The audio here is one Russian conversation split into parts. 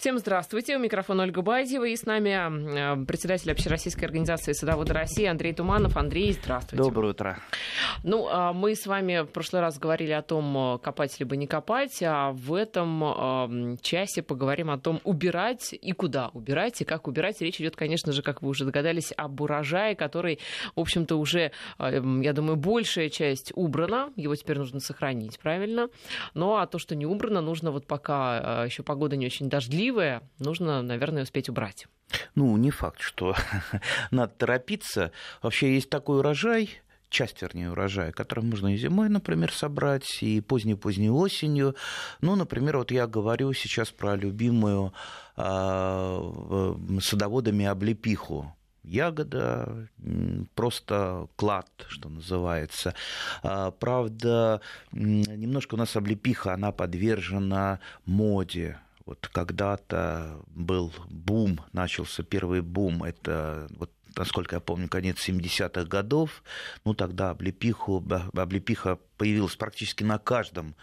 Всем здравствуйте. У микрофона Ольга Бадьева. И с нами председатель Общероссийской организации «Садоводы России» Андрей Туманов. Андрей, здравствуйте. Доброе утро. Ну, а мы с вами в прошлый раз говорили о том, копать либо не копать, а в этом часе поговорим о том, убирать и куда убирать, и как убирать. Речь идет, конечно же, как вы уже догадались, об урожае, который, в общем-то, уже, я думаю, большая часть убрана. Его теперь нужно сохранить, правильно? Ну, а то, что не убрано, нужно вот пока еще погода не очень дождливая, красивое, нужно, наверное, успеть убрать. Ну, не факт, что надо торопиться. Вообще есть такой урожай, часть, вернее, урожая, который можно и зимой, например, собрать, и поздней-поздней осенью. Ну, например, вот я говорю сейчас про любимую э, садоводами облепиху ягода, просто клад, что называется. А, правда, немножко у нас облепиха, она подвержена моде вот когда-то был бум, начался первый бум, это вот насколько я помню, конец 70-х годов, ну тогда облепиху, облепиха появилась практически на каждом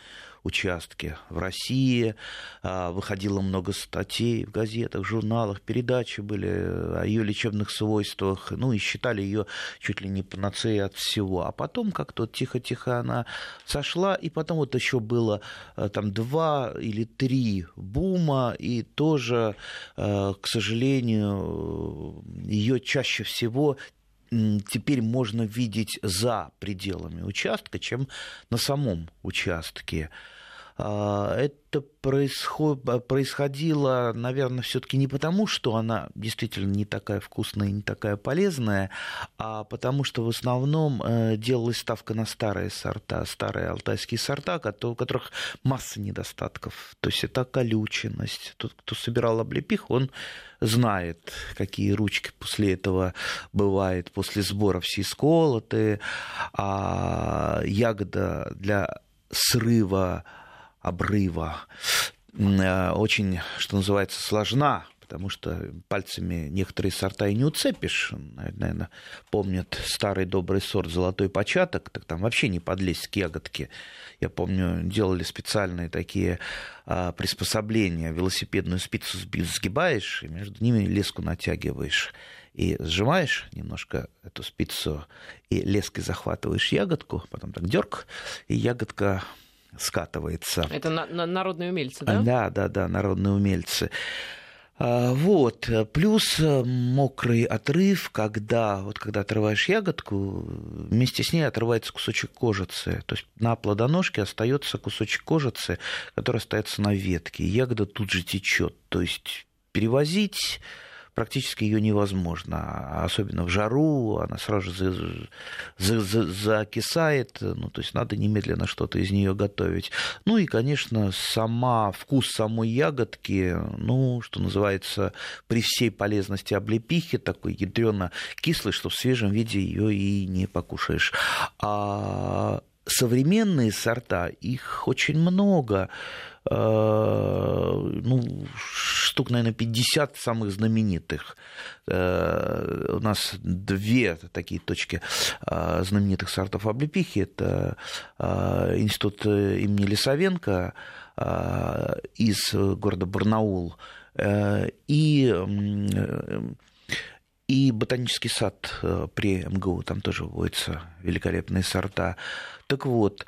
участке в России. А, выходило много статей в газетах, журналах, передачи были о ее лечебных свойствах. Ну и считали ее чуть ли не панацеей от всего. А потом как-то тихо-тихо она сошла. И потом вот еще было э, там два или три бума. И тоже, э, к сожалению, ее чаще всего теперь можно видеть за пределами участка, чем на самом участке. А, это происход... происходило, наверное, все-таки не потому, что она действительно не такая вкусная не такая полезная, а потому что в основном э, делалась ставка на старые сорта, старые алтайские сорта, у которых масса недостатков. То есть это колюченность. Тот, кто собирал облепих, он знает, какие ручки после этого бывает, после сбора все сколоты, а ягода для срыва обрыва э, очень, что называется, сложна, потому что пальцами некоторые сорта и не уцепишь. Наверное, помнят старый добрый сорт «Золотой початок», так там вообще не подлезть к ягодке. Я помню, делали специальные такие а, приспособления. Велосипедную спицу сгибаешь, и между ними леску натягиваешь. И сжимаешь немножко эту спицу, и леской захватываешь ягодку, потом так дерг, и ягодка скатывается. Это на, на народные умельцы, да? Да, да, да, народные умельцы. А, вот. Плюс э, мокрый отрыв, когда, вот, когда отрываешь ягодку, вместе с ней отрывается кусочек кожицы. То есть на плодоножке остается кусочек кожицы, который остается на ветке. ягода тут же течет. То есть перевозить практически ее невозможно, особенно в жару, она сразу же за, за, закисает, ну, то есть надо немедленно что-то из нее готовить. Ну и, конечно, сама, вкус самой ягодки, ну, что называется, при всей полезности облепихи, такой ядрено кислый, что в свежем виде ее и не покушаешь. А современные сорта, их очень много. Э, ну, штук, наверное, 50 самых знаменитых. Э, у нас две такие точки э, знаменитых сортов облепихи. Это институт имени Лисовенко из города Барнаул и и ботанический сад при МГУ, там тоже вводятся великолепные сорта. Так вот,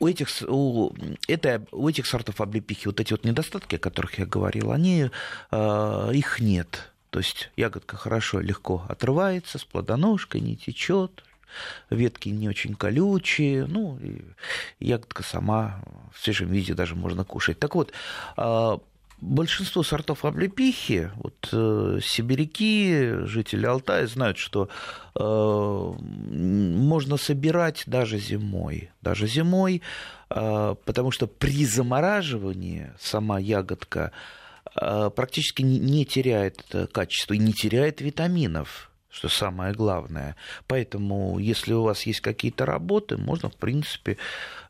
у этих, у, это, у этих сортов облепихи вот эти вот недостатки, о которых я говорил, они, э, их нет. То есть ягодка хорошо, легко отрывается, с плодоножкой не течет, ветки не очень колючие, ну, и ягодка сама в свежем виде даже можно кушать. Так вот, а, большинство сортов облепихи, вот э, сибиряки, жители Алтая знают, что э, можно собирать даже зимой, даже зимой, э, потому что при замораживании сама ягодка э, практически не, не теряет качества и не теряет витаминов что самое главное. Поэтому, если у вас есть какие-то работы, можно, в принципе,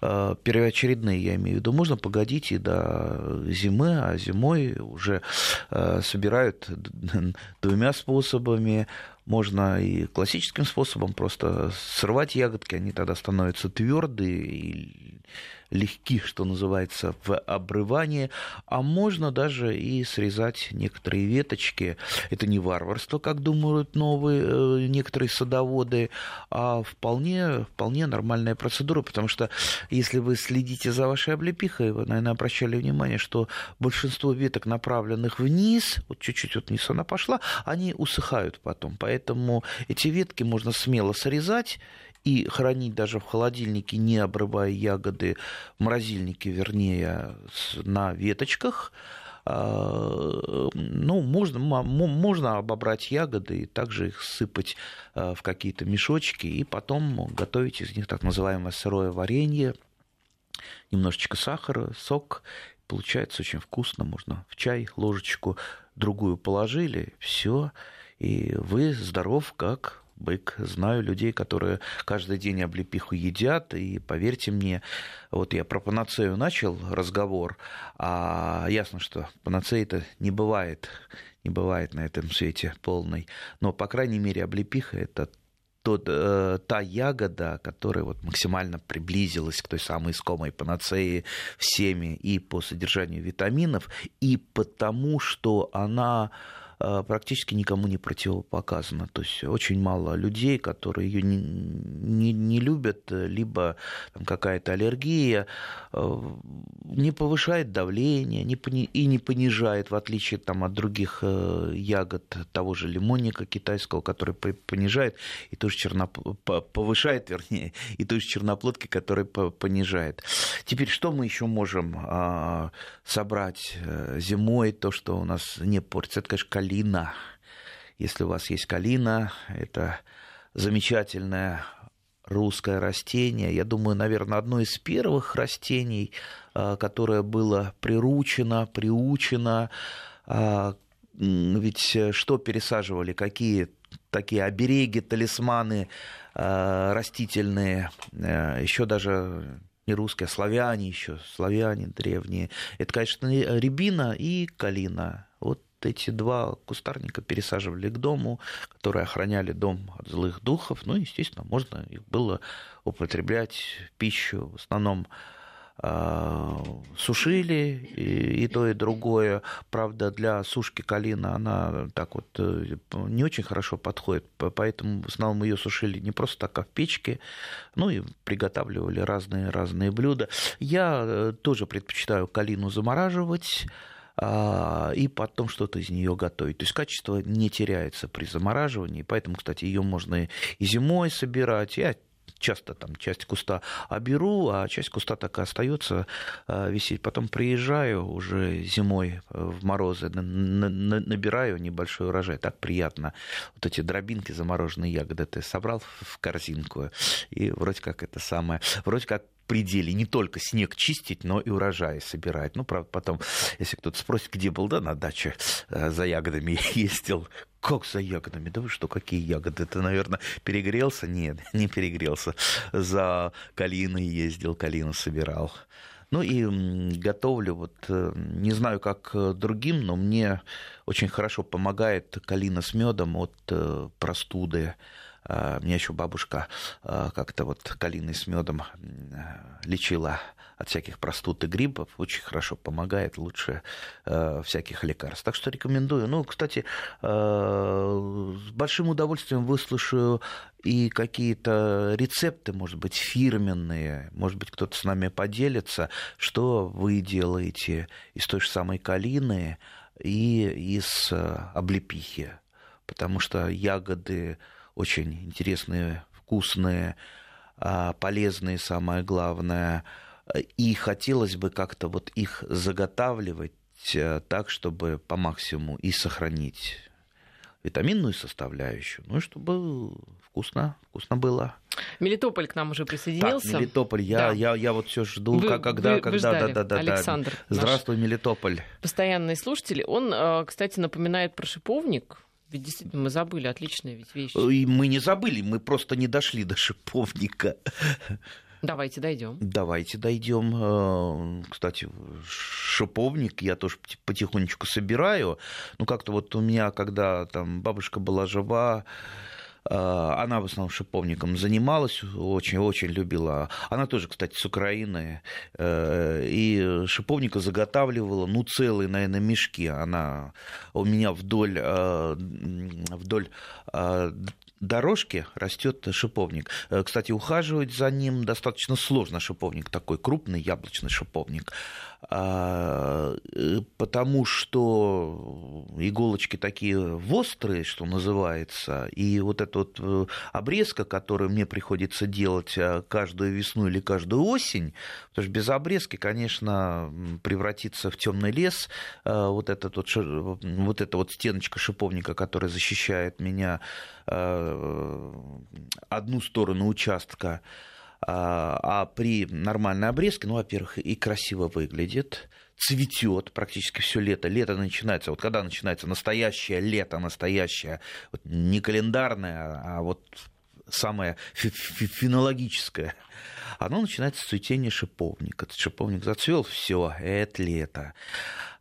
э, первоочередные, я имею в виду, можно погодить и до зимы, а зимой уже э, собирают двумя способами. Можно и классическим способом просто срывать ягодки, они тогда становятся твердые, и легки, что называется, в обрывании, а можно даже и срезать некоторые веточки. Это не варварство, как думают новые э, некоторые садоводы, а вполне, вполне нормальная процедура, потому что если вы следите за вашей облепихой, вы, наверное, обращали внимание, что большинство веток, направленных вниз, вот чуть-чуть вот вниз она пошла, они усыхают потом. Поэтому эти ветки можно смело срезать и хранить даже в холодильнике, не обрывая ягоды, в морозильнике, вернее, на веточках. А, ну, можно, можно обобрать ягоды и также их сыпать а, в какие-то мешочки и потом готовить из них так называемое сырое варенье, немножечко сахара, сок. Получается очень вкусно, можно в чай ложечку другую положили, все, и вы здоров, как бык. Знаю людей, которые каждый день облепиху едят, и поверьте мне, вот я про панацею начал разговор, а ясно, что панацеи-то не бывает, не бывает на этом свете полной, но, по крайней мере, облепиха – это тот, э, та ягода, которая вот максимально приблизилась к той самой искомой панацеи всеми и по содержанию витаминов, и потому, что она практически никому не противопоказана. То есть очень мало людей, которые ее не, не, не любят, либо там, какая-то аллергия, э, не повышает давление не пони, и не понижает, в отличие там, от других э, ягод того же лимонника китайского, который понижает, и тоже черноп... повышает, вернее, и той же черноплодки, который понижает. Теперь что мы еще можем а, собрать зимой, то, что у нас не портится? Это, конечно, калина. Если у вас есть калина, это замечательное русское растение. Я думаю, наверное, одно из первых растений, а, которое было приручено, приучено. А, ведь что пересаживали, какие такие обереги, талисманы а, растительные, еще даже не русские, а славяне еще, славяне древние. Это, конечно, рябина и калина. Эти два кустарника пересаживали к дому, которые охраняли дом от злых духов. Ну, естественно, можно их было употреблять в пищу. В основном а, сушили и, и то, и другое. Правда, для сушки калина она так вот э, не очень хорошо подходит, поэтому в основном ее сушили не просто так, а в печке, ну и приготавливали разные-разные блюда. Я э, тоже предпочитаю калину замораживать, и потом что-то из нее готовить. То есть качество не теряется при замораживании, поэтому, кстати, ее можно и зимой собирать. Я часто там часть куста оберу, а часть куста так и остается а, висеть. Потом приезжаю уже зимой в морозы, набираю небольшой урожай. Так приятно. Вот эти дробинки, замороженные ягоды ты собрал в корзинку, и вроде как это самое, вроде как пределе не только снег чистить, но и урожаи собирать. Ну, правда, потом, если кто-то спросит, где был, да, на даче э, за ягодами ездил, как за ягодами? Да вы что, какие ягоды? Ты, наверное, перегрелся? Нет, не перегрелся. За калиной ездил, калину собирал. Ну и готовлю, вот э, не знаю, как э, другим, но мне очень хорошо помогает калина с медом от простуды. А, меня еще бабушка а, как-то вот калиной с медом лечила от всяких простуд и гриппов. Очень хорошо помогает, лучше а, всяких лекарств. Так что рекомендую. Ну, кстати, с большим удовольствием выслушаю и какие-то рецепты, может быть, фирменные, может быть, кто-то с нами поделится, что вы делаете из той же самой калины и из облепихи. Потому что ягоды очень интересные, вкусные, а, полезные, самое главное. И хотелось бы как-то вот их заготавливать э, так, чтобы по максимуму и сохранить витаминную составляющую, ну и чтобы вкусно, вкусно было. Мелитополь к нам уже присоединился. Так, Мелитополь, я, да. я, я вот все жду, вы, когда, вы, когда, вы да, да, да, Александр. Здравствуй, Мелитополь. Постоянный слушатель. Он, э, кстати, напоминает про шиповник ведь действительно мы забыли, отличная ведь вещь. И мы не забыли, мы просто не дошли до шиповника. Давайте дойдем. Давайте дойдем. Э, кстати, шиповник я тоже потихонечку собираю. Ну, как-то вот у меня, когда там бабушка была жива, Она в основном шиповником занималась, очень-очень любила. Она тоже, кстати, с Украины. И шиповника заготавливала, ну, целые, наверное, мешки. Она у меня вдоль, вдоль дорожке растет шиповник. Э, кстати, ухаживать за ним достаточно сложно. Шиповник такой крупный, яблочный шиповник. А, э, потому что иголочки такие острые, что называется, и вот эта вот э, обрезка, которую мне приходится делать каждую весну или каждую осень, потому что без обрезки, конечно, превратиться в темный лес, вот, этот вот, вот эта вот стеночка шиповника, которая защищает меня Э, одну сторону участка, а, а при нормальной обрезке, ну, во-первых, и красиво выглядит, цветет практически все лето. Лето начинается, вот когда начинается настоящее лето, настоящее, вот не календарное, а вот самое фенологическое, оно начинается с цветения шиповника. Шиповник зацвел, все, это лето.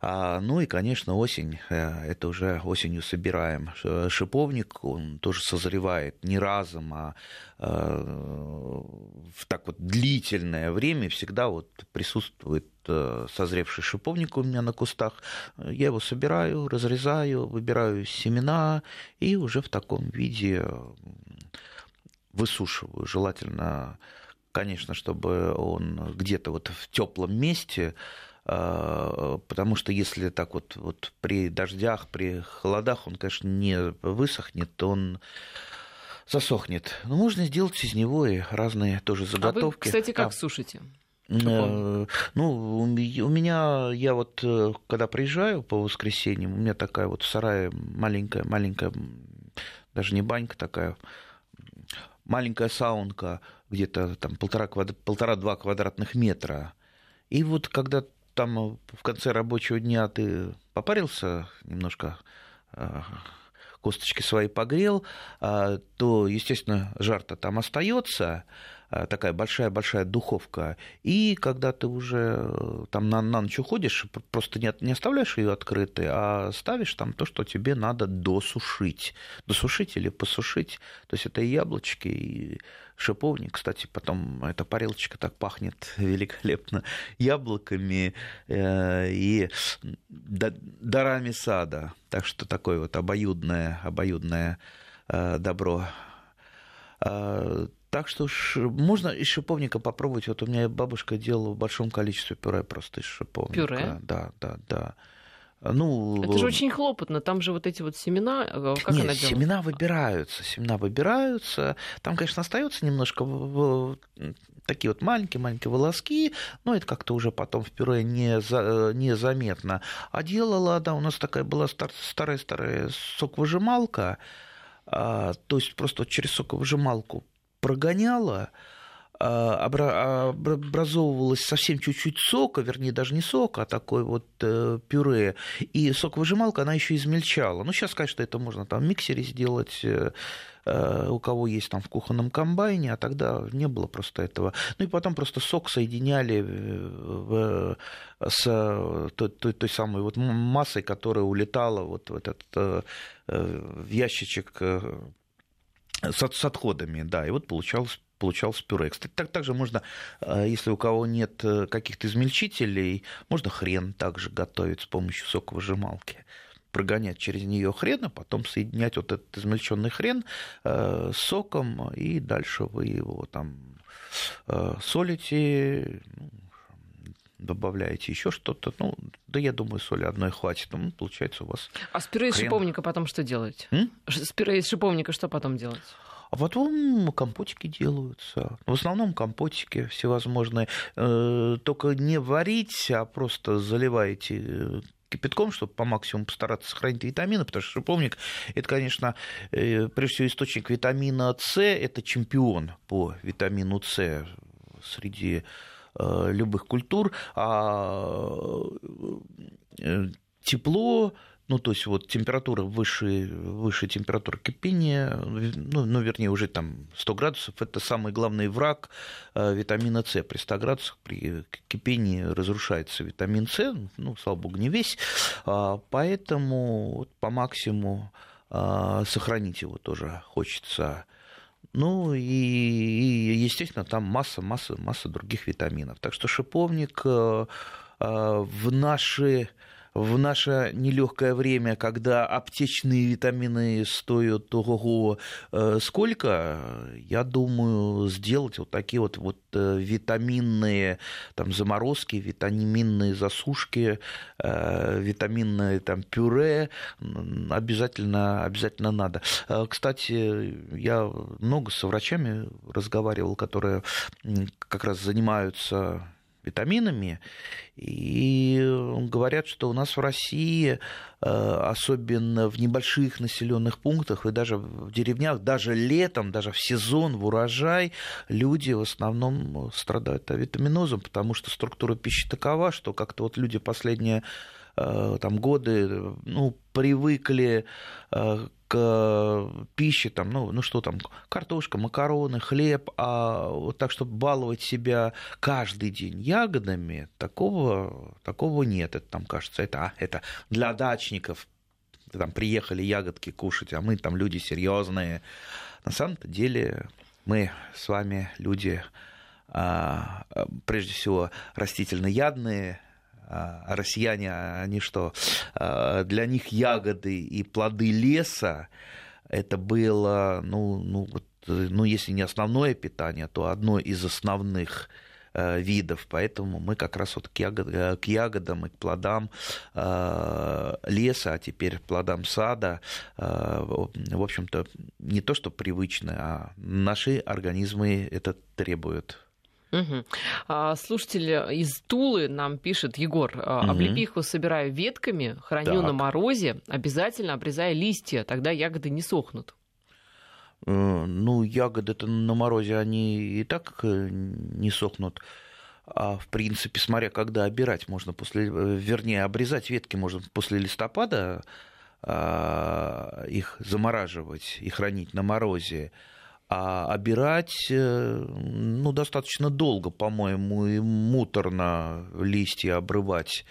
А, ну и, конечно, осень, э, это уже осенью собираем. Шиповник, он тоже созревает не разом, а э, в так вот длительное время всегда вот присутствует э, созревший шиповник у меня на кустах. Я его собираю, разрезаю, выбираю семена и уже в таком виде высушиваю. Желательно, конечно, чтобы он где-то вот в теплом месте а, потому что если так вот, вот при дождях, при холодах он, конечно, не высохнет, он засохнет. Но можно сделать из него и разные тоже заготовки. А вы, кстати, как а. сушите? Э, ну, у меня, я вот, э, когда приезжаю по воскресеньям, у меня такая вот в сарае маленькая, маленькая, даже не банька такая, маленькая саунка, где-то там полтора-два полтора, квадратных метра. И вот когда там в конце рабочего дня ты попарился немножко, а, косточки свои погрел, а, то, естественно, жар-то там остается, такая большая-большая духовка. И когда ты уже э, там на, на ночь уходишь, просто не, не оставляешь ее открытой, а ставишь там то, что тебе надо досушить. Досушить или посушить. То есть это и яблочки, и шиповник. Кстати, потом эта парилочка так пахнет великолепно яблоками э, и дарами сада. Так что такое вот обоюдное, обоюдное э, добро. А, так что ж, можно из шиповника попробовать. Вот у меня бабушка делала в большом количестве пюре просто из шиповника. Пюре? Да, да, да. Ну, это же очень хлопотно, там же вот эти вот семена, э, как нет, она делает? семена выбираются, семена выбираются, там, конечно, остается немножко такие вот маленькие-маленькие волоски, но это как-то уже потом в пюре не за, незаметно. А делала, да, у нас такая была старая-старая соковыжималка, а, то есть просто через соковыжималку прогоняла, а, образовывалось совсем чуть-чуть сока, вернее, даже не сока, а такой вот э, пюре. И соковыжималка, она еще измельчала. Ну, сейчас, конечно, это можно там в миксере сделать, э, э, у кого есть там в кухонном комбайне, а тогда не было просто этого. Ну и потом просто сок соединяли в, с той, той, той самой вот массой, которая улетала вот в этот в ящичек с, с отходами, да, и вот получалось получалось пюре. Кстати, так, также можно, э, если у кого нет э, каких-то измельчителей, можно хрен также готовить с помощью соковыжималки прогонять через нее хрен, а потом соединять вот этот измельченный хрен э, с соком, и дальше вы его там солите, ну, добавляете еще что-то. Ну, да я думаю, соли одной хватит. Ну, получается у вас. А с пюре из шиповника потом что делать? М? С пюре из шиповника что потом делать? А потом компотики делаются. В основном компотики всевозможные. Э, только не варить, а просто заливаете э, кипятком, чтобы по максимуму постараться сохранить витамины, потому что шиповник – это, конечно, э, прежде всего источник витамина С, это чемпион по витамину С среди любых культур, а тепло, ну, то есть вот температура выше, выше температуры кипения, ну, ну, вернее, уже там 100 градусов, это самый главный враг э, витамина С. При 100 градусах при кипении разрушается витамин С, ну, слава богу, не весь, а, поэтому по максимуму сохранить его тоже хочется. Ну и, и естественно, там масса, масса, масса других витаминов. Так что шиповник в наши в наше нелегкое время, когда аптечные витамины стоят ого э, сколько, я думаю, сделать вот такие вот, вот э, витаминные там, заморозки, витаминные засушки, э, витаминное там, пюре обязательно, обязательно надо. Кстати, я много с врачами разговаривал, которые как раз занимаются витаминами. И говорят, что у нас в России, э, особенно в небольших населенных пунктах и даже в деревнях, даже летом, даже в сезон, в урожай, люди в основном страдают витаминозом, потому что структура пищи такова, что как-то вот люди последние там, годы ну, привыкли э, к пище, там, ну, ну что там, картошка, макароны, хлеб, а вот так, чтобы баловать себя каждый день ягодами, такого, такого нет. Это там кажется, это, а, это для дачников, там приехали ягодки кушать, а мы там люди серьезные. На самом-то деле мы с вами люди, а, прежде всего, растительноядные, а россияне, они что, а, для них ягоды и плоды леса, это было, ну, ну, вот, ну, если не основное питание, то одно из основных э, видов, поэтому мы как раз вот к, ягод, э, к ягодам и к плодам э, леса, а теперь плодам сада, в общем-то, не то что привычно, а наши организмы это требуют. Угу. Слушатель из Тулы нам пишет, Егор, угу. облепиху собираю ветками, храню так. на морозе, обязательно обрезая листья, тогда ягоды не сохнут. Э, ну, ягоды-то на морозе, они и так э, не сохнут. А в принципе, смотря когда обирать, можно после, э, вернее, обрезать ветки можно после листопада, а, их замораживать и хранить на морозе а обирать э, ну, достаточно долго, по-моему, и муторно листья обрывать.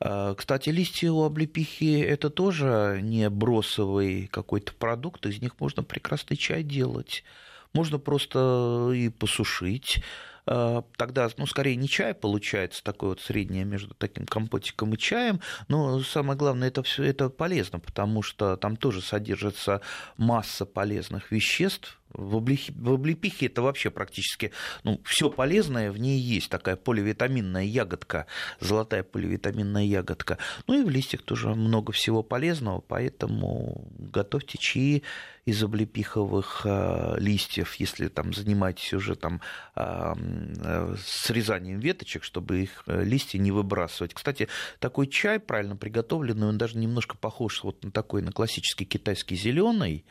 А, кстати, листья у облепихи это тоже не бросовый какой-то продукт, из них можно прекрасный чай делать. Можно просто и посушить, а, тогда, ну, скорее не чай получается, такое вот среднее между таким компотиком и чаем, но самое главное, это все это полезно, потому что там тоже содержится масса полезных веществ, в, облепихе, это вообще практически ну, все полезное в ней есть, такая поливитаминная ягодка, золотая поливитаминная ягодка. Ну и в листьях тоже много всего полезного, поэтому готовьте чаи из облепиховых э, листьев, если там занимаетесь уже там э, срезанием веточек, чтобы их э, листья не выбрасывать. Кстати, такой чай правильно приготовленный, он даже немножко похож вот на такой на классический китайский зеленый,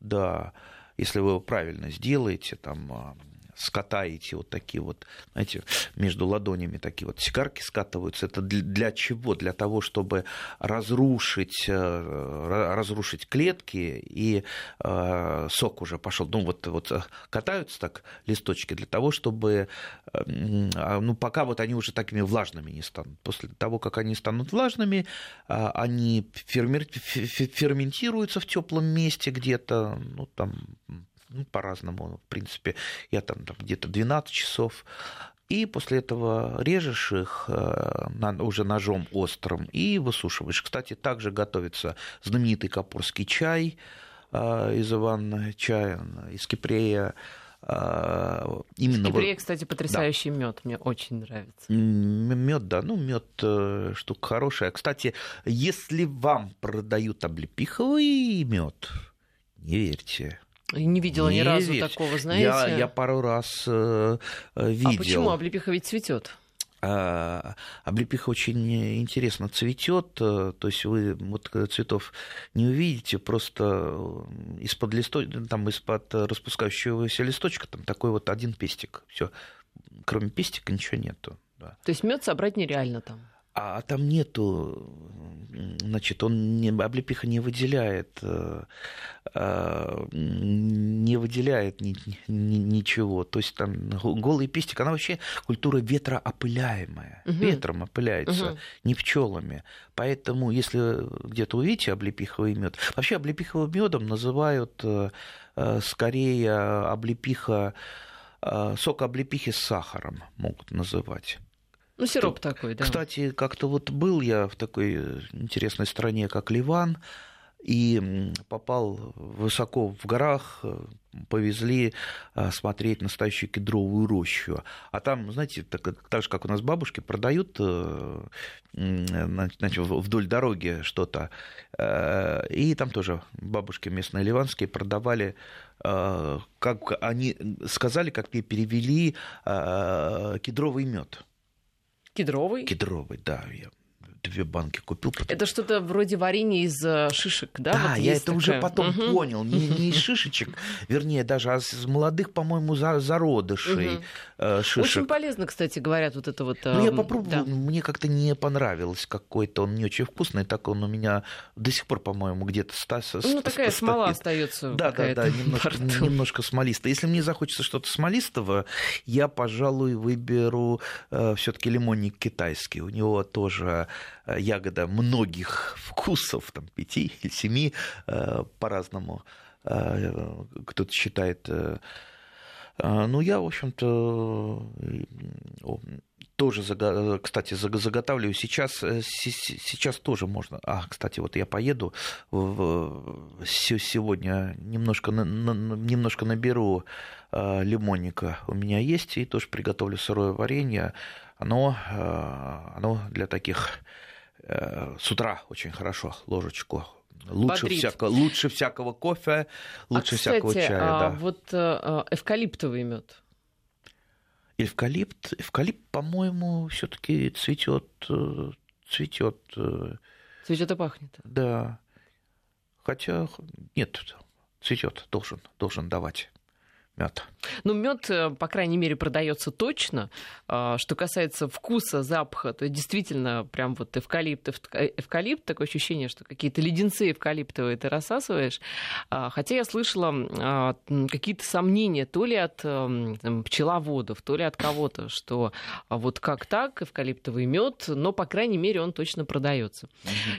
да, если вы его правильно сделаете, там, а, скатаете вот такие вот, знаете, между ладонями такие вот сигарки скатываются. Это для чего? Для того, чтобы разрушить, э, разрушить клетки, и э, сок уже пошел. Ну, вот, вот э, катаются так листочки для того, чтобы, а, ну, пока вот они уже такими влажными не станут. После того, как они станут влажными, они ферментируются в теплом месте где-то, ну, там ну, по-разному, в принципе, я там, там где-то 12 часов, и после этого режешь их э, уже ножом острым и высушиваешь. Кстати, также готовится знаменитый капорский чай э, из Ивана чая, из Кипрея. Э, именно Кипрея, вот... кстати, потрясающий да. мед, мне очень нравится. Мед, да, ну мед штука хорошая. Кстати, если вам продают облепиховый мед, не верьте не видела не ни разу ведь. такого, знаете. Я, я пару раз э, э видел. А почему облепиха ведь цветет? А, облепиха очень интересно цветет, э, то есть вы вот цветов не увидите, просто из-под листочка, там из-под распускающегося листочка там такой вот один пестик, все, кроме пестика ничего нету. Да. То есть мед собрать нереально там? а там нету значит, он не, облепиха не выделяет, не выделяет ни, ни, ничего. То есть там голый пестик, она вообще культура ветроопыляемая. Угу. Ветром опыляется, угу. не пчелами. Поэтому, если где-то увидите облепиховый мед, вообще облепиховым медом называют скорее облепиха сок облепихи с сахаром могут называть. Ну, сироп такой, да. Кстати, как-то вот был я в такой э, интересной стране, как Ливан, и попал высоко в горах, э, повезли э, смотреть настоящую кедровую рощу. А там, знаете, так, так же, как у нас бабушки, продают значит, вдоль дороги что-то. И там тоже бабушки местные ливанские продавали как они сказали, как мне перевели кедровый мед. Кедровый? Кедровый, да. Я две банки купил. Потом... Это что-то вроде варенья из э, шишек, да? Да, вот я это такая... уже потом угу. понял. Не, не из шишечек, вернее, даже а из молодых, по-моему, зародышей угу. шишек. Очень полезно, кстати, говорят, вот это вот. Ну, я попробовал, да. мне как-то не понравилось какой-то, он не очень вкусный, так он у меня до сих пор, по-моему, где-то стас. Ну, такая смола остается. Да, да, да, немножко, немножко смолистая. Если мне захочется что-то смолистого, я, пожалуй, выберу э, все-таки лимонник китайский. У него тоже ягода многих вкусов, там, пяти или семи э, по-разному. Э, кто-то считает... Ну, я, в общем-то, тоже, кстати, заготавливаю. Сейчас, сейчас тоже можно. А, кстати, вот я поеду сегодня немножко, немножко наберу лимонника. У меня есть, и тоже приготовлю сырое варенье. Оно, оно для таких Э, с утра очень хорошо ложечку Лучше, всяко, лучше всякого кофе, лучше а, кстати, всякого чая. А, да. Вот а, эвкалиптовый мед. Эвкалипт, эвкалипт, по-моему, все-таки цветет, цветет. Цветет и пахнет. Да. Хотя нет, цветет, должен, должен давать мед. Ну, мед, э, по крайней мере, продается точно. А, что касается вкуса, запаха, то действительно прям вот эвкалипт, э, эвкалипт, такое ощущение, что какие-то леденцы эвкалиптовые ты рассасываешь. А, хотя я слышала а, какие-то сомнения то ли от там, пчеловодов, то ли от кого-то, что вот как так, эвкалиптовый мед, но, по крайней мере, он точно продается.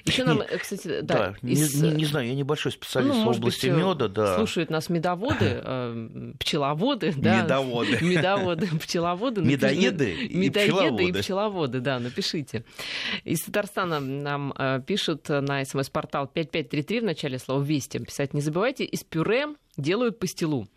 Еще нам, э, кстати, да, да из... не, не, не знаю, я небольшой специалист ну, в области меда, да. Слушают нас медоводы, пчеловоды, да. Медоводы. Медоводы, пчеловоды. Медоеды и Медоеды и пчеловоды, да, напишите. Из Татарстана нам э, пишут на смс-портал 5533 в начале слова «Вести». Писать не забывайте. Из пюре делают пастилу.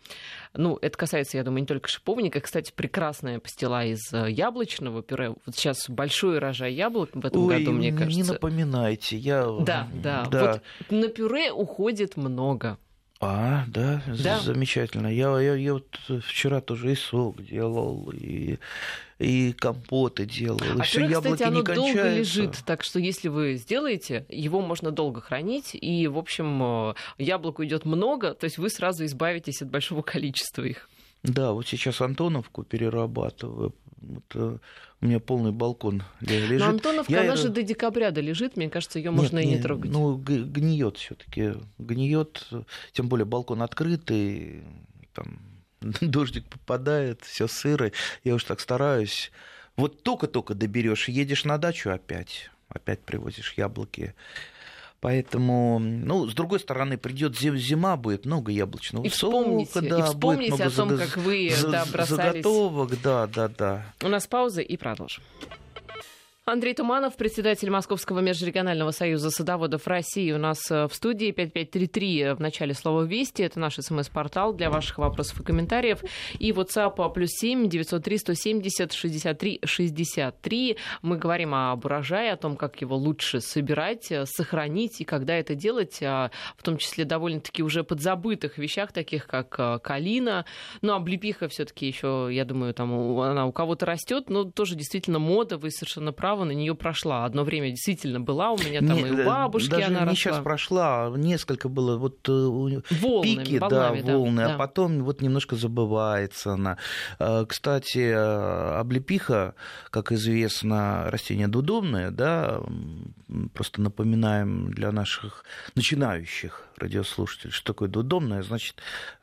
Ну, это касается, я думаю, не только шиповника. Кстати, прекрасная пастила из э, яблочного пюре. Вот сейчас большой урожай яблок в этом Ой, году, мне кажется. не напоминайте. Я... Да, да, да. Вот на пюре уходит много. А, да, да. замечательно. Я, я, я вот вчера тоже и сок делал, и, и компоты делал. А и все яблоки кстати, оно не долго кончается. лежит, так что если вы сделаете, его можно долго хранить, и, в общем, э, яблоку идет много, то есть вы сразу избавитесь от большого количества их. Да, вот сейчас Антоновку перерабатываю. Вот, э, у меня полный балкон лежит. Но Антоновка, я... она же до декабря долежит, мне кажется, ее можно Нет, и не, не трогать. Ну, гниет все-таки. Гниет, тем более балкон открытый, там дождик попадает, все сыро. Я уж так стараюсь. Вот только-только доберешь, едешь на дачу опять, опять привозишь яблоки. Поэтому, ну, с другой стороны, придет зима, будет много яблочного и вспомните, сока, да, и вспомните будет много о том, как вы да, бросались. Заготовок, да, да, да. У нас пауза и продолжим. Андрей Туманов, председатель Московского межрегионального союза садоводов России, у нас э, в студии 5533 в начале слова «Вести». Это наш смс-портал для ваших вопросов и комментариев. И WhatsApp плюс 7 903 170 63 63. Мы говорим об урожае, о том, как его лучше собирать, э, сохранить и когда это делать, а, в том числе довольно-таки уже подзабытых вещах, таких как э, калина. Ну, облепиха все таки еще, я думаю, там она у кого-то растет, но тоже действительно мода, вы совершенно правы трава на нее прошла. Одно время действительно была у меня там не, и у бабушки даже она не росла. сейчас прошла, несколько было вот волнами, пики, волнами, да, волны, да, а потом вот немножко забывается она. Кстати, облепиха, как известно, растение дудобное, да, просто напоминаем для наших начинающих радиослушателей, что такое дудомное, значит,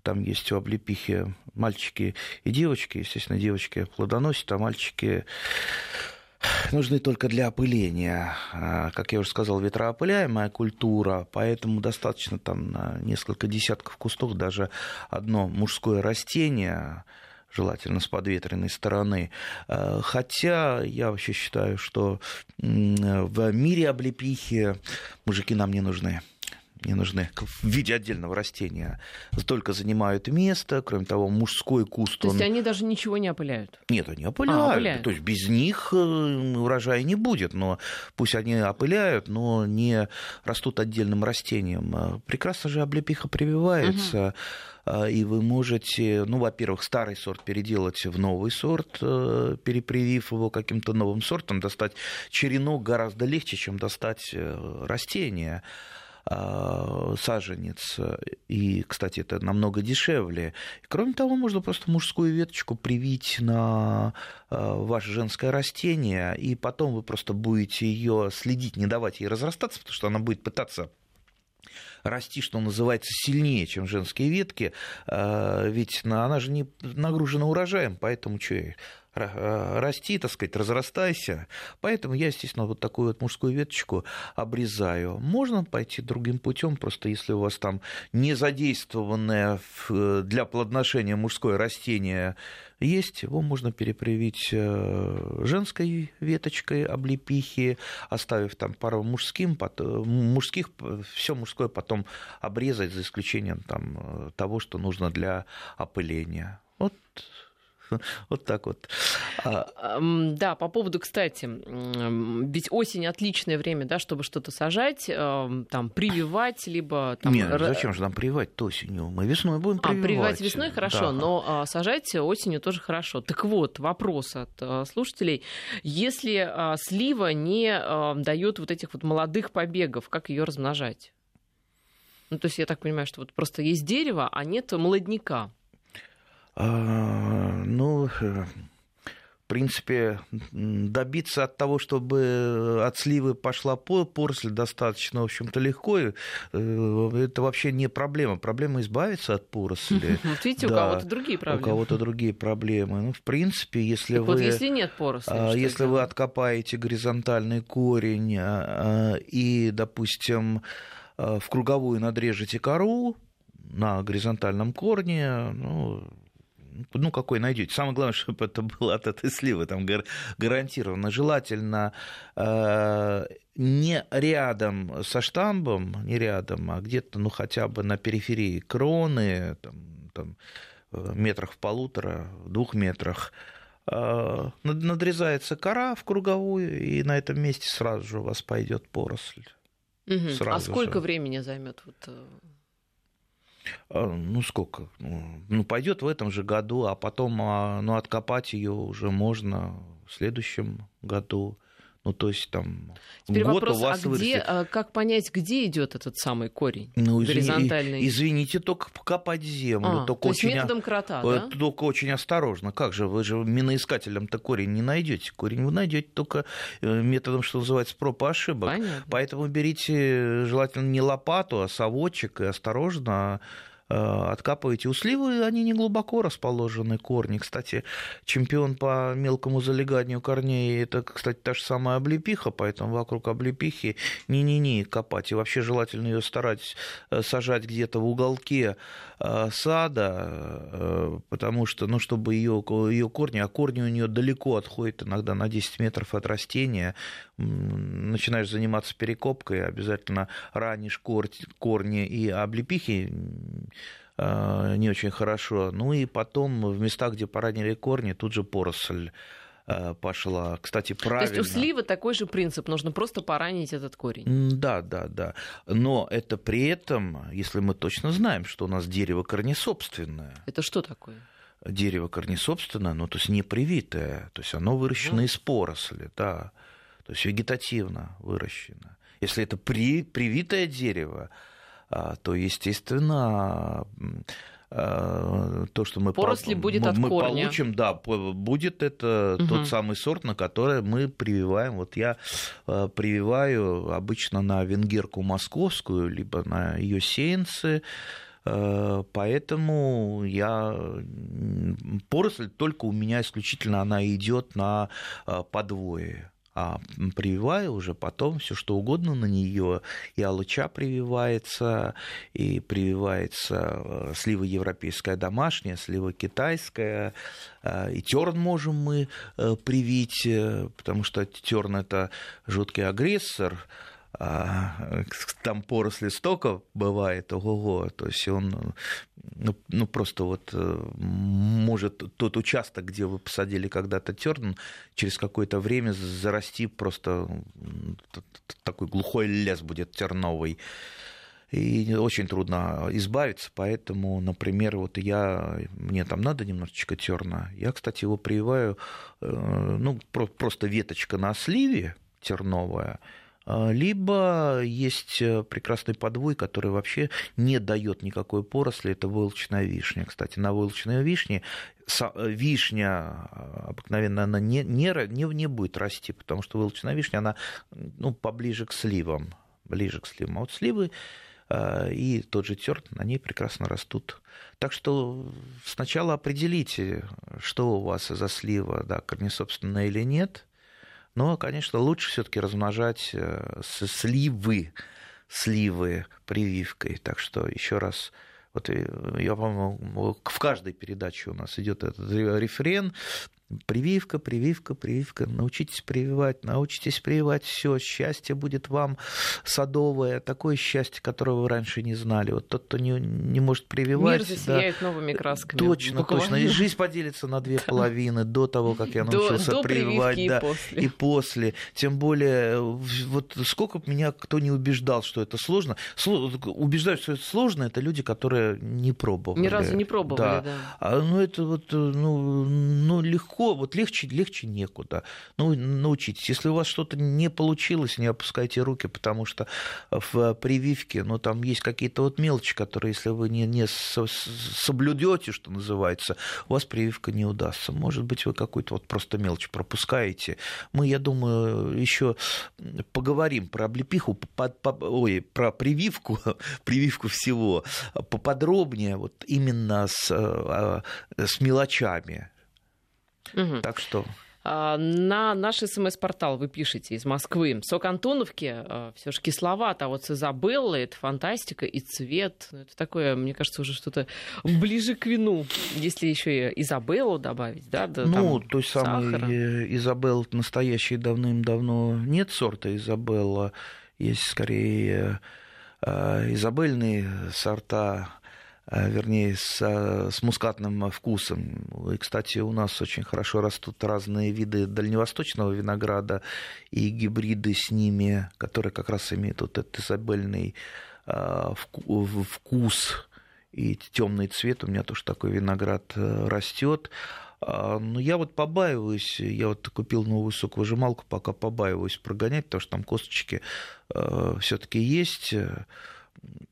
там есть у облепихи мальчики и девочки, естественно, девочки плодоносят, а мальчики нужны только для опыления. А, как я уже сказал, ветроопыляемая культура, поэтому достаточно там на несколько десятков кустов даже одно мужское растение, желательно с подветренной стороны. А, хотя я вообще считаю, что в мире облепихи мужики нам не нужны не нужны в виде отдельного растения, только занимают место. Кроме того, мужской куст... То есть они даже ничего не опыляют? Нет, они опыляют. А, опыляют. То есть без них э, урожая не будет. Но пусть они опыляют, но не растут отдельным растением. А прекрасно же облепиха прививается. Угу. И вы можете, ну, во-первых, старый сорт переделать в новый сорт, э, перепривив его каким-то новым сортом, достать черенок гораздо легче, чем достать э, растение. А, саженец. И, кстати, это намного дешевле. Кроме того, можно просто мужскую веточку привить на а, ваше женское растение, и потом вы просто будете ее следить, не давать ей разрастаться, потому что она будет пытаться расти, что называется, сильнее, чем женские ветки, а, ведь она же не нагружена урожаем, поэтому что расти, так сказать, разрастайся. Поэтому я, естественно, вот такую вот мужскую веточку обрезаю. Можно пойти другим путем, просто если у вас там не задействованное э, для плодоношения мужское растение есть, его можно перепривить э, женской веточкой облепихи, оставив там пару мужским, мужских, все мужское потом обрезать, за исключением там, того, что нужно для опыления. Вот Вот так вот. А да, по поводу, кстати, ведь осень отличное время, да, чтобы что-то сажать, там, прививать, либо... Там... Нет, зачем же нам прививать осенью? Мы весной будем прививать. А, прививать весной хорошо, да. но а, сажать осенью тоже хорошо. Так вот, вопрос от а, слушателей. Если слива не дает вот этих вот молодых побегов, как ее размножать? Ну, то есть я так понимаю, что вот просто есть дерево, а нет молодняка. А, ну, э, в принципе, добиться от того, чтобы от сливы пошла поросль достаточно, в общем-то, легко. Э, это вообще не проблема. Проблема избавиться от поросли. Вот видите, да, у кого-то другие проблемы. У кого-то другие проблемы. Ну, в принципе, если так вы... Вот если нет поросли, а, Если вы откопаете горизонтальный корень а, и, допустим, в круговую надрежете кору на горизонтальном корне, ну, ну, какой найдете. Самое главное, чтобы это было от этой сливы, там гарантированно. Желательно э, не рядом со штамбом, не рядом, а где-то, ну, хотя бы на периферии кроны, там, там э, метрах в полутора, двух метрах, э, надрезается кора в круговую, и на этом месте сразу же у вас пойдет поросль. Угу. а сколько же. времени займет вот ну сколько, ну, ну пойдет в этом же году, а потом, а, ну откопать ее уже можно в следующем году. Ну, то есть там Теперь год вопрос, у вас а где, а как понять, где идет этот самый корень ну, горизонтальный? Извините, только покопать землю. А, только то есть очень, методом крота, да? Только очень осторожно. Как же, вы же миноискателем-то корень не найдете. Корень вы найдете только э, методом, что называется, проб и ошибок. Понятно. Поэтому берите желательно не лопату, а совочек и осторожно Э, откапываете. У сливы они не глубоко расположены, корни. Кстати, чемпион по мелкому залеганию корней, это, кстати, та же самая облепиха, поэтому вокруг облепихи не-не-не копать. И вообще желательно ее старать э, сажать где-то в уголке э, сада, потому что, ну, чтобы ее, ее корни, а корни у нее далеко отходят, иногда на 10 метров от растения, начинаешь заниматься перекопкой, обязательно ранишь корни и облепихи Э, не очень хорошо. Ну и потом в местах, где поранили корни, тут же поросль э, пошла. Кстати, правильно. То есть у сливы такой же принцип, нужно просто поранить этот корень. Да, да, да. Но это при этом, если мы точно знаем, что у нас дерево корнесобственное. Это что такое? Дерево корнесобственное, ну то есть не привитое, то есть оно выращено из поросли, да. то есть вегетативно выращено. Если это при, привитое дерево, то, естественно, Э, то, что мы, Поросли по, будет мы, от мы корня. получим, да, будет это угу. тот самый сорт, на который мы прививаем. Вот я э, прививаю обычно на венгерку московскую, либо на ее сеянцы, э, Поэтому я поросль только у меня исключительно она идет на подвое а прививаю уже потом все что угодно на нее. И алыча прививается, и прививается э, слива европейская домашняя, слива китайская, э, и терн можем мы э, привить, потому что терн это жуткий агрессор, а, там поросли столько бывает, ого-го, то есть он ну, ну, просто вот э, может тот участок, где вы посадили когда-то терн, через какое-то время зарасти просто такой глухой лес будет терновый. И очень трудно избавиться, поэтому, например, вот я, мне там надо немножечко терна, я, кстати, его прививаю, э, ну, просто веточка на сливе терновая, либо есть э, прекрасный подвой, который вообще не дает никакой поросли, это волчная вишня. Кстати, на волчной вишне э, вишня а, обыкновенно она не, не, не, будет расти, потому что волчная вишня, она ну, поближе к сливам, ближе к сливам. А вот сливы а, и тот же терт, на ней прекрасно растут. Так что сначала определите, что у вас за слива, да, корнесобственная или нет – но, конечно, лучше все-таки размножать э, сливы, сливы прививкой. Так что еще раз вот э, я, по-моему, в каждой передаче у нас идет этот рефрен. Прививка, прививка, прививка. Научитесь прививать, научитесь прививать все. Счастье будет вам садовое, такое счастье, которого вы раньше не знали. Вот тот, кто не, не может прививать. Мир засияет да, новыми красками. Точно, буквально. точно. И жизнь поделится на две половины до того, как я научился до, прививать. Да, и после. и после. Тем более, вот сколько меня кто не убеждал, что это сложно. Убеждать, что это сложно, это люди, которые не пробовали. Ни разу не пробовали, да. да. А, ну, это вот ну, ну, легко легко, вот легче, легче некуда. Ну, научитесь. Если у вас что-то не получилось, не опускайте руки, потому что в прививке, ну, там есть какие-то вот мелочи, которые, если вы не, не соблюдете, что называется, у вас прививка не удастся. Может быть, вы какую-то вот просто мелочь пропускаете. Мы, я думаю, еще поговорим про облепиху, по, по, ой, про прививку, прививку всего поподробнее, вот именно с, а, с мелочами Угу. Так что... А, на наш смс-портал вы пишете из Москвы. Сок Антоновки а, все же кисловато, а вот с Изабеллой это фантастика и цвет. Ну, это такое, мне кажется, уже что-то ближе к вину. Если еще и Изабеллу добавить, да? да ну, той самой Изабеллы настоящей давным-давно нет сорта Изабелла. Есть скорее а, изабельные сорта Э, вернее, с, э, с мускатным вкусом. И, кстати, у нас очень хорошо растут разные виды дальневосточного винограда и гибриды с ними, которые как раз имеют вот этот изабельный э, вкус и темный цвет. У меня тоже такой виноград растет. А, но я вот побаиваюсь, я вот купил новую соковыжималку, пока побаиваюсь прогонять, потому что там косточки все-таки есть.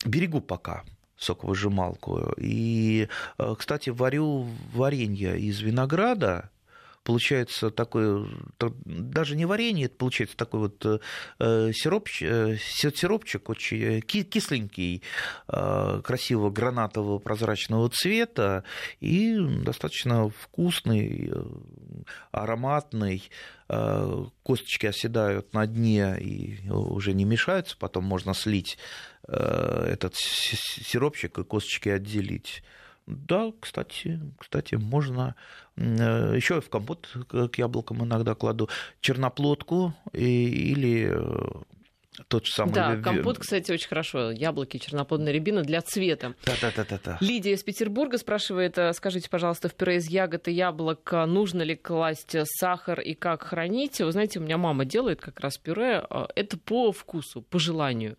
Берегу пока соковыжималку. И, э, кстати, варю варенье из винограда, получается такой, даже не варенье, это получается такой вот э, сироп, э, сиропчик очень кисленький, красивого гранатового прозрачного цвета и достаточно вкусный, ароматный. Косточки оседают на дне и уже не мешаются, потом можно слить Э, этот сиропчик и косточки отделить. Да, кстати, кстати, можно э, еще в компот к яблокам иногда кладу черноплодку или э, тот же самый... Да, компот, кстати, очень хорошо. Яблоки, черноплодная рябина для цвета. Да-да-да. Лидия из Петербурга спрашивает, скажите, пожалуйста, в пюре из ягод и яблок нужно ли класть сахар и как хранить? Вы знаете, у меня мама делает как раз пюре. Это по вкусу, по желанию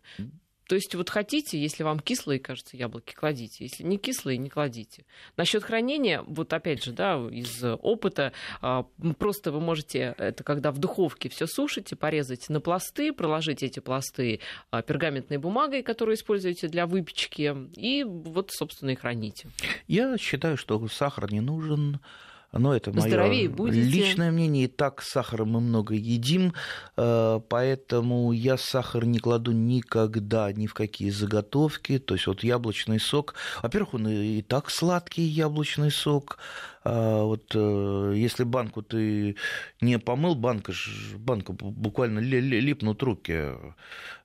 То есть вот хотите, если вам кислые, кажется, яблоки, кладите. Если не кислые, не кладите. Насчет хранения, вот опять же, да, из опыта, а, просто вы можете, это когда в духовке все сушите, порезать на пласты, проложить эти пласты а, пергаментной бумагой, которую используете для выпечки, и вот, собственно, и храните. Я считаю, что сахар не нужен но это мое личное мнение. И так с сахаром мы много едим, э, поэтому я сахар не кладу никогда ни в какие заготовки. То есть вот яблочный сок, во-первых, он и так сладкий яблочный сок, вот э, если банку ты не помыл, банка, банка буквально липнут руки.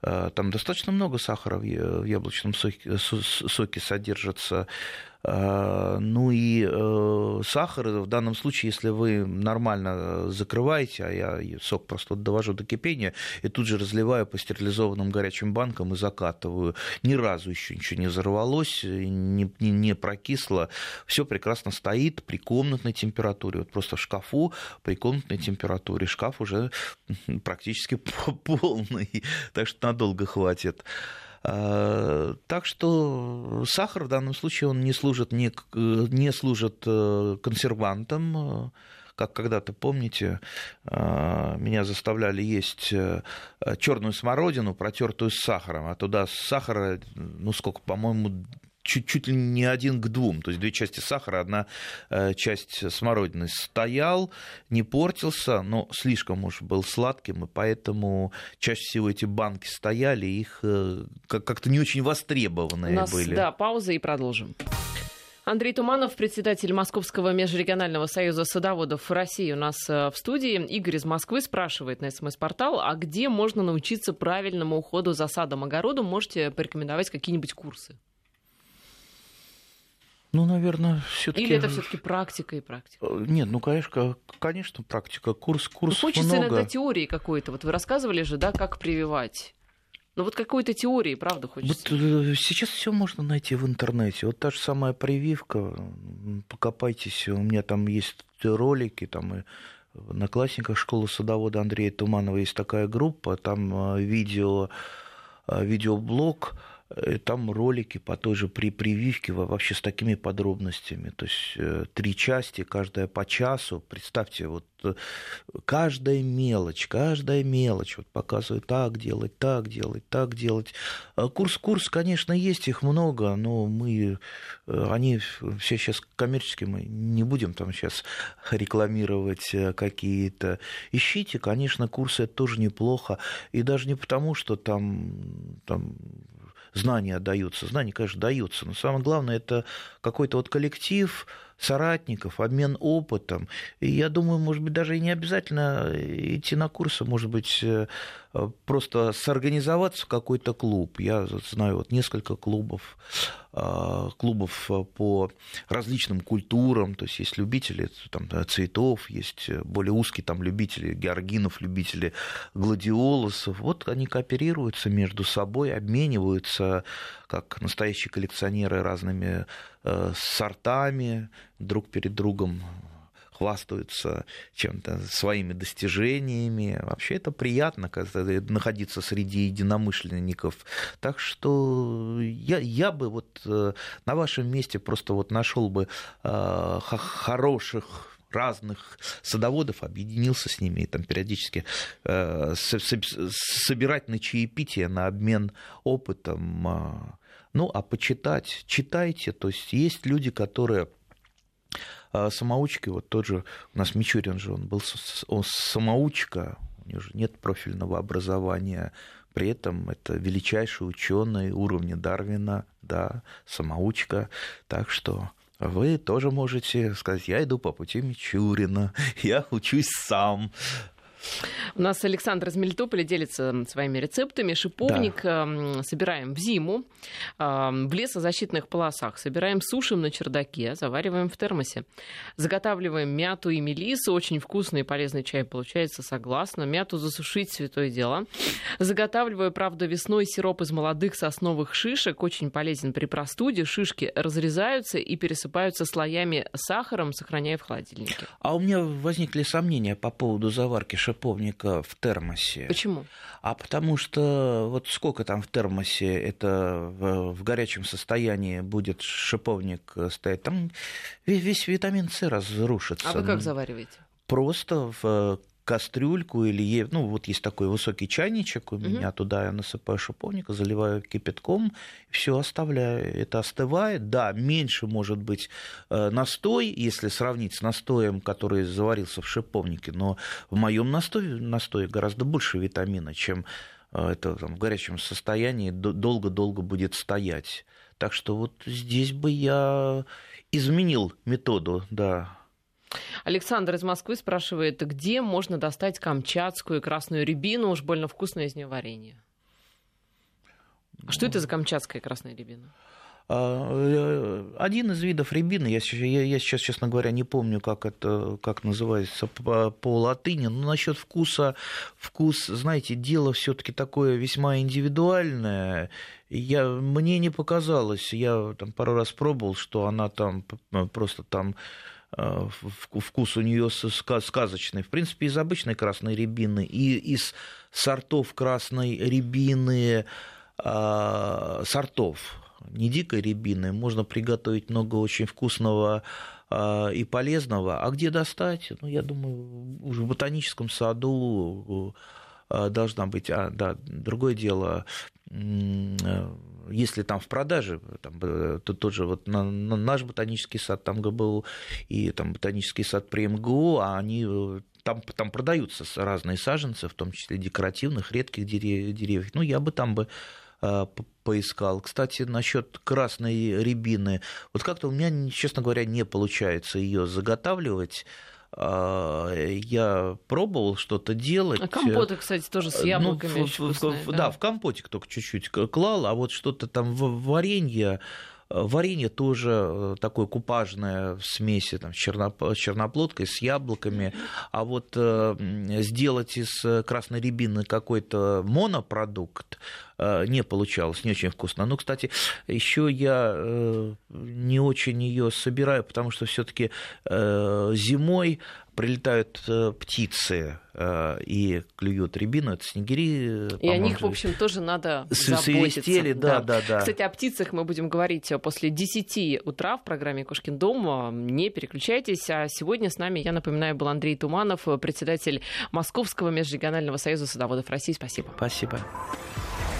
А, там достаточно много сахара в яблочном соке, соке содержится. А, ну и э, сахар в данном случае, если вы нормально закрываете, а я сок просто довожу до кипения и тут же разливаю по стерилизованным горячим банкам и закатываю. Ни разу еще ничего не взорвалось, не, не, не прокисло. Все прекрасно стоит при комнатной температуре. Вот просто в шкафу при комнатной температуре. Шкаф уже практически полный, так что надолго хватит. А, так что сахар в данном случае он не служит, не, не служит э, консервантом, как когда-то, помните, а, меня заставляли есть э, черную смородину, протертую с сахаром, а туда сахара, ну сколько, по-моему, чуть, чуть ли не один к двум, то есть две части сахара, одна э, часть смородины. Стоял, не портился, но слишком уж был сладким, и поэтому чаще всего эти банки стояли, их э, как-то не очень востребованные У нас, были. Да, пауза и продолжим. Андрей Туманов, председатель Московского межрегионального союза садоводов России у нас э, в студии. Игорь из Москвы спрашивает на СМС-портал, а где можно научиться правильному уходу за садом-огородом? Можете порекомендовать какие-нибудь курсы? Ну, наверное, все-таки. Или это все-таки практика и практика? Э, нет, ну, конечно, конечно, практика. Курс, курс ну, Хочется много. иногда теории какой-то. Вот вы рассказывали же, да, как прививать. Ну вот какой-то теории, правда, хочется. Вот э, сейчас все можно найти в интернете. Вот та же самая прививка. Покопайтесь, у меня там есть ролики, там и на классниках школы садовода Андрея Туманова есть такая группа, там э, видео, видеоблог Э, там ролики по той же при прививке вообще с такими подробностями. То есть э, три части, каждая по часу. Представьте, вот э, каждая мелочь, каждая мелочь вот показывает так делать, так делать, так делать. Курс-курс, конечно, есть, их много, но мы, они все сейчас коммерческие, мы не будем там сейчас рекламировать какие-то. Ищите, конечно, курсы это тоже неплохо. И даже не потому, что там, там знания даются. Знания, конечно, даются, но самое главное это какой-то вот коллектив, соратников, обмен опытом. И я думаю, может быть, даже и не обязательно идти на курсы, может быть, э, просто сорганизоваться в какой-то клуб. Я знаю вот несколько клубов, э, клубов по различным культурам, то есть есть любители там, цветов, есть более узкие там любители георгинов, любители гладиолусов. Вот они кооперируются между собой, обмениваются как настоящие коллекционеры разными э, сортами, друг перед другом хвастаются чем-то, своими достижениями. Вообще это приятно находиться среди единомышленников. Так что я, я бы вот э, на вашем месте просто вот нашел бы э, хороших разных садоводов, объединился с ними и там периодически э, собирать на чаепитие, на обмен опытом. А, ну, а почитать, читайте. То есть есть люди, которые самоучки, вот тот же, у нас Мичурин же, он был он самоучка, у него же нет профильного образования, при этом это величайший ученый уровня Дарвина, да, самоучка, так что вы тоже можете сказать, я иду по пути Мичурина, я учусь сам, у нас Александр из Мелитополя делится своими рецептами. Шиповник да. собираем в зиму, в лесозащитных полосах. Собираем, сушим на чердаке, завариваем в термосе. Заготавливаем мяту и мелису. Очень вкусный и полезный чай получается, согласна. Мяту засушить святое дело. Заготавливаю, правда, весной сироп из молодых сосновых шишек. Очень полезен при простуде. Шишки разрезаются и пересыпаются слоями сахаром, сохраняя в холодильнике. А у меня возникли сомнения по поводу заварки шиповника шиповника в термосе. Почему? А потому что вот сколько там в термосе это в, в горячем состоянии будет шиповник стоять, там весь, весь витамин С разрушится. А вы как завариваете? Просто в кастрюльку или ну вот есть такой высокий чайничек у меня, угу. туда я насыпаю шиповника, заливаю кипятком, все оставляю. Это остывает. Да, меньше может быть э, настой, если сравнить с настоем, который заварился в шиповнике, но в моем настое, настое гораздо больше витамина, чем э, это там, в горячем состоянии долго-долго будет стоять. Так что вот здесь бы я изменил методу, да, Александр из Москвы спрашивает, где можно достать камчатскую красную рябину? Уж больно вкусное из нее варенье. Что это за камчатская красная рябина? А, э, один из видов рябины, я, я, я сейчас, честно говоря, не помню, как это как называется по, по латыни, но насчет вкуса, вкус, знаете, дело все-таки такое весьма индивидуальное. Я, мне не показалось, я там пару раз пробовал, что она там просто там вкус у нее сказочный. В принципе, из обычной красной рябины и из сортов красной рябины, а, сортов, не дикой рябины, можно приготовить много очень вкусного а, и полезного. А где достать? Ну, я думаю, уже в ботаническом саду э, должна быть. А, да, другое дело, э, если там в продаже, там, э, то тот же вот на, на наш ботанический сад, там ГБУ и там ботанический сад при МГУ, а они э, там, там продаются разные саженцы, в том числе декоративных, редких деревьев. Ну, я бы там бы э, поискал. Кстати, насчет красной рябины. Вот как-то у меня, честно говоря, не получается ее заготавливать. А, я пробовал что-то делать. А компоты, кстати, тоже с ну, яблоками ну, в, вкусные, в, да? да, в компотик только чуть-чуть клал, а вот что-то там в варенье Варенье тоже э, такое купажное в смеси там, с черноплодкой, с яблоками. А вот э, сделать из красной рябины какой-то монопродукт э, не получалось, не очень вкусно. Ну, кстати, еще я не очень ее собираю, потому что все-таки зимой прилетают птицы и клюют рябину, это снегири. И о них, в общем, тоже надо заботиться. Да, да, да, да. Кстати, о птицах мы будем говорить э, после 10 утра в программе «Кошкин дом». Не переключайтесь. А сегодня с нами, я напоминаю, был Андрей Туманов, председатель Московского межрегионального союза садоводов России. Спасибо. Спасибо.